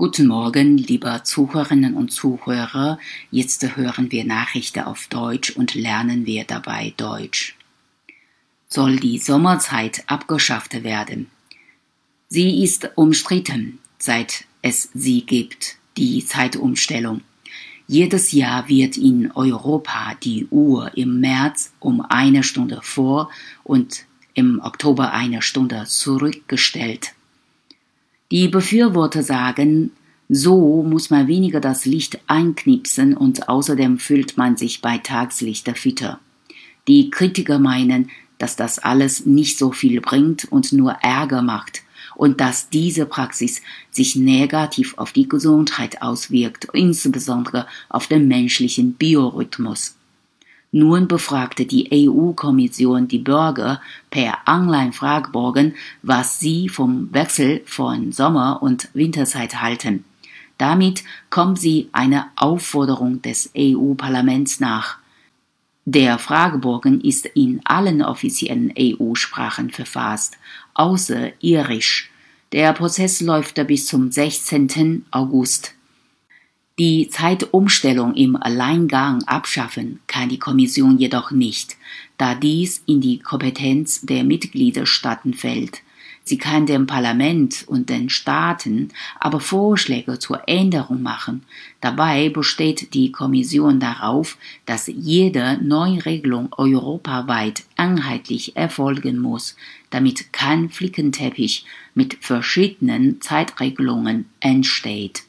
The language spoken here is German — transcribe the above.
Guten Morgen, liebe Zuhörerinnen und Zuhörer. Jetzt hören wir Nachrichten auf Deutsch und lernen wir dabei Deutsch. Soll die Sommerzeit abgeschafft werden? Sie ist umstritten, seit es sie gibt, die Zeitumstellung. Jedes Jahr wird in Europa die Uhr im März um eine Stunde vor und im Oktober eine Stunde zurückgestellt. Die Befürworter sagen, so muss man weniger das Licht einknipsen und außerdem fühlt man sich bei Tagslicht fitter. Die Kritiker meinen, dass das alles nicht so viel bringt und nur Ärger macht und dass diese Praxis sich negativ auf die Gesundheit auswirkt, insbesondere auf den menschlichen Biorhythmus. Nun befragte die EU-Kommission die Bürger per Online-Fragebogen, was sie vom Wechsel von Sommer- und Winterzeit halten. Damit kommt sie einer Aufforderung des EU-Parlaments nach. Der Fragebogen ist in allen offiziellen EU-Sprachen verfasst, außer Irisch. Der Prozess läuft bis zum 16. August. Die Zeitumstellung im Alleingang abschaffen kann die Kommission jedoch nicht, da dies in die Kompetenz der Mitgliedstaaten fällt. Sie kann dem Parlament und den Staaten aber Vorschläge zur Änderung machen. Dabei besteht die Kommission darauf, dass jede Neuregelung europaweit einheitlich erfolgen muss, damit kein Flickenteppich mit verschiedenen Zeitregelungen entsteht.